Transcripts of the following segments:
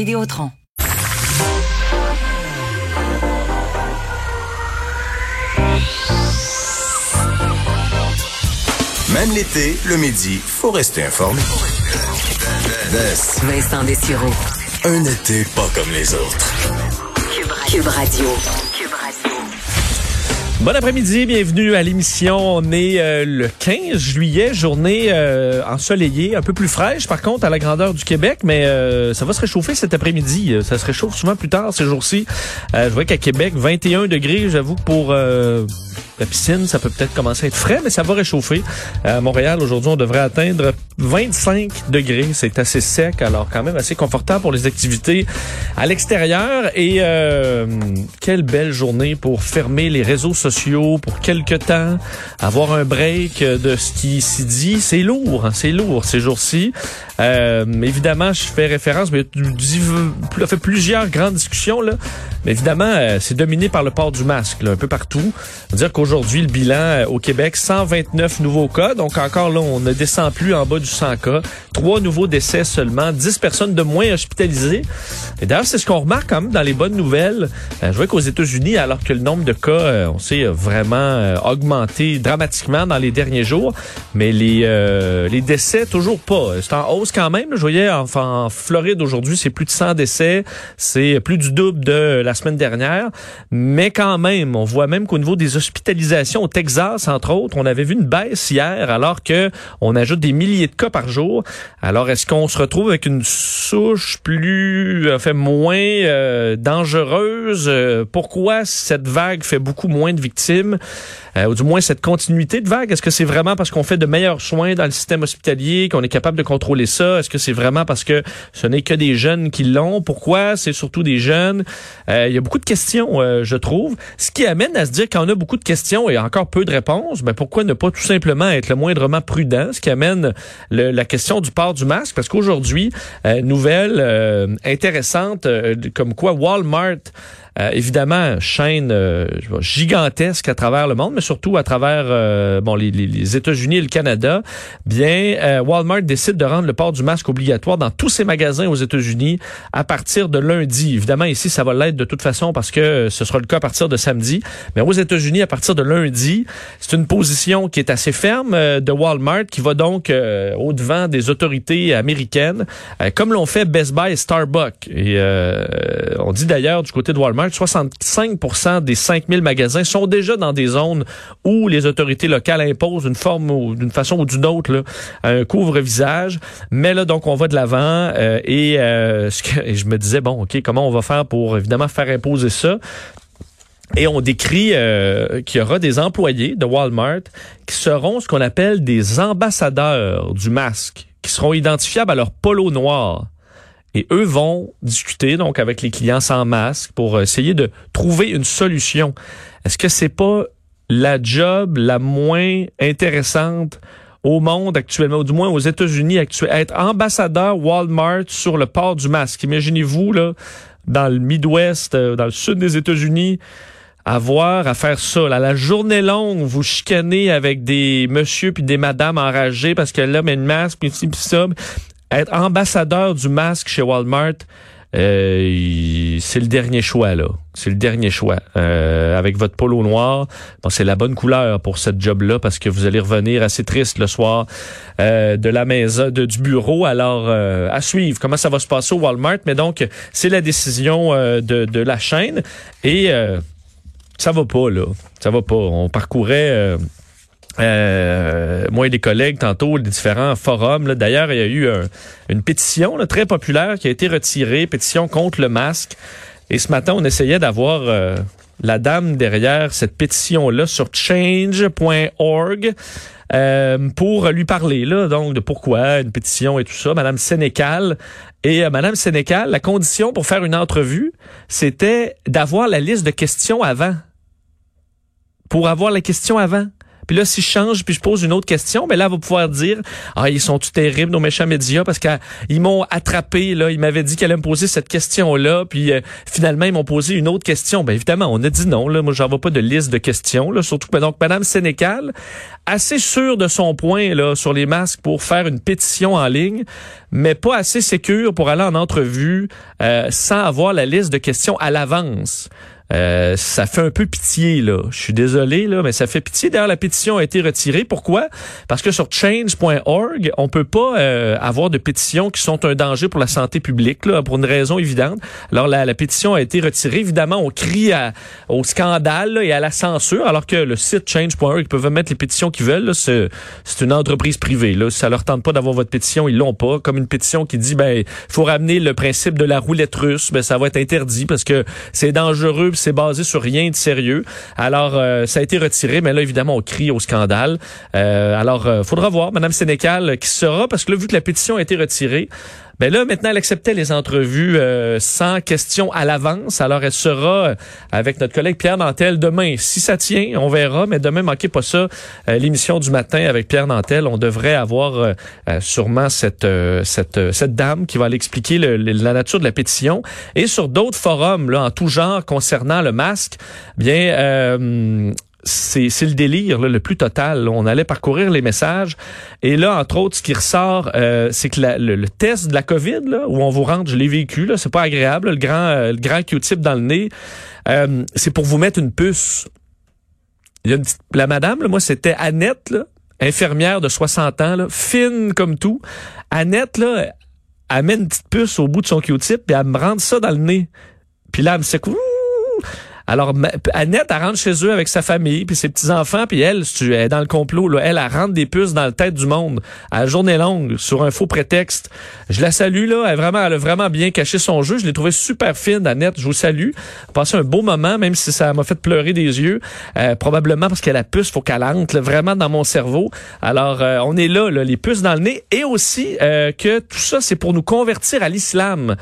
Vidéotron. Même l'été, le midi, faut rester informé. Vincent Dessureau. Un été pas comme les autres. Cube Radio. Bon après-midi, bienvenue à l'émission. On est euh, le 15 juillet, journée euh, ensoleillée, un peu plus fraîche par contre à la grandeur du Québec, mais euh, ça va se réchauffer cet après-midi. Ça se réchauffe souvent plus tard ces jours-ci. je vois qu'à Québec, 21 degrés, j'avoue pour la piscine, ça peut peut-être commencer à être frais, mais ça va réchauffer. À Montréal, aujourd'hui, on devrait atteindre 25 degrés. C'est assez sec, alors quand même assez confortable pour les activités à l'extérieur. Et euh, quelle belle journée pour fermer les réseaux sociaux pour quelques temps, avoir un break de ce qui s'y dit. C'est lourd, hein, c'est lourd ces jours-ci. Euh, évidemment, je fais référence, mais il a fait plusieurs grandes discussions là. Mais évidemment, euh, c'est dominé par le port du masque un peu partout. Le bilan euh, au Québec, 129 nouveaux cas. Donc encore là, on ne descend plus en bas du 100 cas. Trois nouveaux décès seulement, 10 personnes de moins hospitalisées. Et d'ailleurs, c'est ce qu'on remarque quand même dans les bonnes nouvelles. je vois qu'aux États-Unis, alors que le nombre de cas, on sait, vraiment augmenté dramatiquement dans les derniers jours, mais les les décès toujours pas. C'est en hausse quand même. Je voyais en, en Floride aujourd'hui, c'est plus de 100 décès. C'est plus du double de la semaine dernière. Mais quand même, on voit même qu'au niveau des hospitalisations au Texas, entre autres, on avait vu une baisse hier alors que on ajoute des milliers de cas par jour. Alors, est-ce qu'on se retrouve avec une souche plus, fait moins euh, dangereuse? Euh, pourquoi cette vague fait beaucoup moins de victimes? Euh, ou du moins cette continuité de vague? Est-ce que c'est vraiment parce qu'on fait de meilleurs soins dans le système hospitalier, qu'on est capable de contrôler ça? Est-ce que c'est vraiment parce que ce n'est que des jeunes qui l'ont? Pourquoi c'est surtout des jeunes? Euh, il y a beaucoup de questions, euh, je trouve. Ce qui amène à se dire qu'on a beaucoup de questions et encore peu de réponses, ben pourquoi ne pas tout simplement être le moindrement prudent? Ce qui amène la question du port du masque, parce qu'aujourd'hui, nouvelle intéressante, comme quoi Walmart euh, évidemment, chaîne euh, gigantesque à travers le monde, mais surtout à travers euh, bon les, États-Unis et le Canada. Bien, Walmart décide de rendre le port du masque obligatoire dans tous ses magasins aux États-Unis à partir de lundi. Évidemment, ici, ça va l'être de toute façon parce que ce sera le cas à partir de samedi. Mais aux États-Unis, à partir de lundi, c'est une position qui est assez ferme de Walmart qui va donc au devant des autorités américaines, comme l'ont fait Best Buy et Starbucks. Et on dit d'ailleurs du côté de Walmart 65% des 5000 magasins sont déjà dans des zones où les autorités locales imposent une forme ou d'une façon ou d'une autre un couvre-visage. Mais là, donc, on va de l'avant euh, et, euh, et je me disais, bon, OK, comment on va faire pour évidemment faire imposer ça? Et on décrit euh, qu'il y aura des employés de Walmart qui seront ce qu'on appelle des ambassadeurs du masque, qui seront identifiables à leur polo noir. Et eux vont discuter donc avec les clients sans masque pour essayer de trouver une solution. Est-ce que c'est pas la job la moins intéressante au monde actuellement, ou du moins aux États-Unis actuellement, être ambassadeur Walmart sur le port du masque? Imaginez-vous, là, dans le Midwest, euh, dans le sud des États-Unis, avoir à faire ça. Là, la journée longue, vous chicanez avec des monsieur puis des madames enragés parce que là, met une masque, puis ci, puis ça être ambassadeur du masque chez Walmart, euh, c'est le dernier choix là. C'est le dernier choix. Euh, avec votre polo noir, bon, c'est la bonne couleur pour cette job-là parce que vous allez revenir assez triste le soir euh, de la maison, de, du bureau. Alors à suivre comment ça va se passer au Walmart. Mais donc c'est la décision de, de la chaîne et ça va pas là. Ça va pas. On parcourait euh, moi et des collègues tantôt, des différents forums. D'ailleurs, il y a eu une pétition très populaire qui a été retirée, pétition contre le masque. Et ce matin, on essayait d'avoir euh, la dame derrière cette pétition-là sur change.org. Euh, pour lui parler là donc de pourquoi une pétition et tout ça madame Sénécal et euh, madame Sénécal la condition pour faire une entrevue c'était d'avoir la liste de questions avant pour avoir la question avant Puis là, si je change puis je pose une autre question, ben là, elle va pouvoir dire, ah, ils sont tout terribles, nos méchants médias, parce qu'ils m'ont attrapé, là, ils m'avaient dit qu'elle allait me poser cette question-là, puis euh, finalement, ils m'ont posé une autre question. Ben évidemment, on a dit non, là, moi, j'en vois pas de liste de questions, là, surtout que, donc, Madame Sénécal, assez sûre de son point, là, sur les masques pour faire une pétition en ligne, mais pas assez sécure pour aller en entrevue euh, sans avoir la liste de questions à l'avance. Euh, ça fait un peu pitié, là. Je suis désolé, là, mais ça fait pitié. D'ailleurs, la pétition a été retirée. Pourquoi? Parce que sur change.org, on peut pas euh, avoir de pétitions qui sont un danger pour la santé publique, là, pour une raison évidente. Alors, la, la pétition a été retirée. Évidemment, on crie à, au scandale et à la censure, alors que le site change.org, ils peuvent mettre les pétitions qu'ils veulent. C'est une entreprise privée. Là. Ça leur tente pas d'avoir votre pétition, ils l'ont pas. Comme une pétition qui dit, ben, faut ramener le principe de la roulette russe, ben, ça va être interdit parce que c'est dangereux c'est basé sur rien de sérieux. Alors, euh, ça a été retiré, mais là, évidemment, on crie au scandale. Euh, alors, euh, faudra voir, Madame Sénécal, qui sera, parce que là, vu que la pétition a été retirée, ben là, maintenant, elle acceptait les entrevues euh, sans question à l'avance. Alors, elle sera avec notre collègue Pierre Nantel demain. Si ça tient, on verra. Mais demain, manquez pas ça. L'émission du matin avec Pierre Nantel, on devrait avoir sûrement cette, cette, cette dame qui va aller expliquer la nature de la pétition. Et sur d'autres forums, là, en tout genre, concernant le masque, bien... C'est le délire le plus total. On allait parcourir les messages et là, entre autres, ce qui ressort, euh, c'est que le, test de la COVID, là, où on vous rentre, je l'ai vécu, c'est pas agréable, le grand, euh, le grand Q-tip dans le nez, euh, c'est pour vous mettre une puce. Il y a une petite, la madame, moi, c'était Annette, infirmière de 60 ans, fine comme tout. Annette, là, elle met une petite puce au bout de son Q-tip et elle me rentre ça dans le nez. Puis là, elle me secoue. Alors, Annette, elle rentre chez eux avec sa famille, puis ses petits-enfants, puis elle, elle est dans le complot, là, elle, rentre des puces dans la tête du monde à la journée longue, sur un faux prétexte. Je la salue, là, elle, vraiment, elle a vraiment bien caché son jeu. Je l'ai trouvé super fine, Annette, je vous salue. Passé un beau moment, même si ça m'a fait pleurer des yeux, euh, probablement parce qu'elle a la puce, faut qu'elle entre vraiment dans mon cerveau. Alors, euh, on est là, là, les puces dans le nez, et aussi euh, que tout ça, c'est pour nous convertir à l'islam.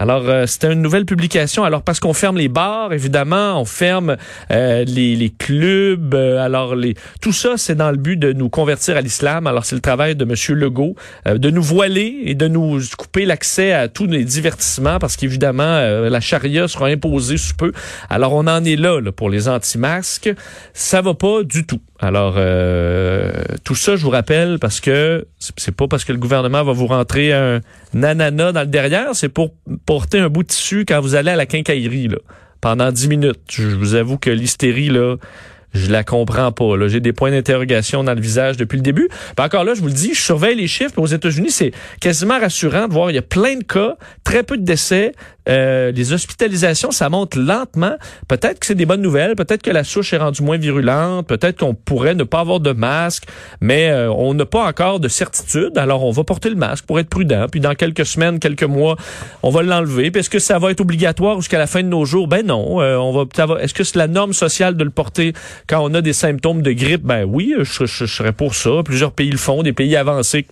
Alors, euh, c'était une nouvelle publication. Alors, parce qu'on ferme les bars, évidemment, on ferme euh, les, clubs. Euh, alors, les, tout ça, c'est dans le but de nous convertir à l'islam. Alors, c'est le travail de Monsieur Legault de nous voiler et de nous couper l'accès à tous les divertissements parce qu'évidemment, la charia sera imposée sous peu. Alors, on en est là, là pour les anti-masques. Ça va pas du tout. Alors, euh, tout ça, je vous rappelle, parce que c'est pas parce que le gouvernement va vous rentrer un nanana dans le derrière, c'est pour porter un bout de tissu quand vous allez à la quincaillerie, là, pendant dix minutes. Je vous avoue que l'hystérie, là, je la comprends pas. Là, j'ai des points d'interrogation dans le visage depuis le début. Puis encore là, je vous le dis, je surveille les chiffres. Aux États-Unis, c'est quasiment rassurant de voir il y a plein de cas, très peu de décès, euh, les hospitalisations, ça monte lentement. Peut-être que c'est des bonnes nouvelles. Peut-être que la souche est rendue moins virulente. Peut-être qu'on pourrait ne pas avoir de masque. Mais euh, on n'a pas encore de certitude. Alors, on va porter le masque pour être prudent. Puis dans quelques semaines, quelques mois, on va l'enlever. Puis est-ce que ça va être obligatoire jusqu'à la fin de nos jours? Ben non. Euh, on va, est-ce que c'est la norme sociale de le porter quand on a des symptômes de grippe? Ben oui, je, je serais pour ça. Plusieurs pays le font, des pays avancés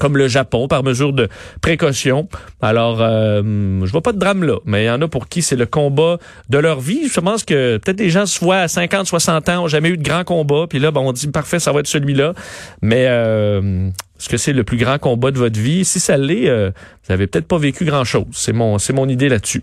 comme le Japon, par mesure de précaution. Alors, euh, je vois pas de drame là, mais il y en a pour qui c'est le combat de leur vie. Je pense que peut-être des gens se voient à 50, 60 ans, ont jamais eu de grand combat, puis là, ben, on dit parfait, ça va être celui-là. Mais euh, est-ce que c'est le plus grand combat de votre vie? Si ça l'est, euh, vous avez peut-être pas vécu grand-chose. C'est mon, c'est mon idée là-dessus.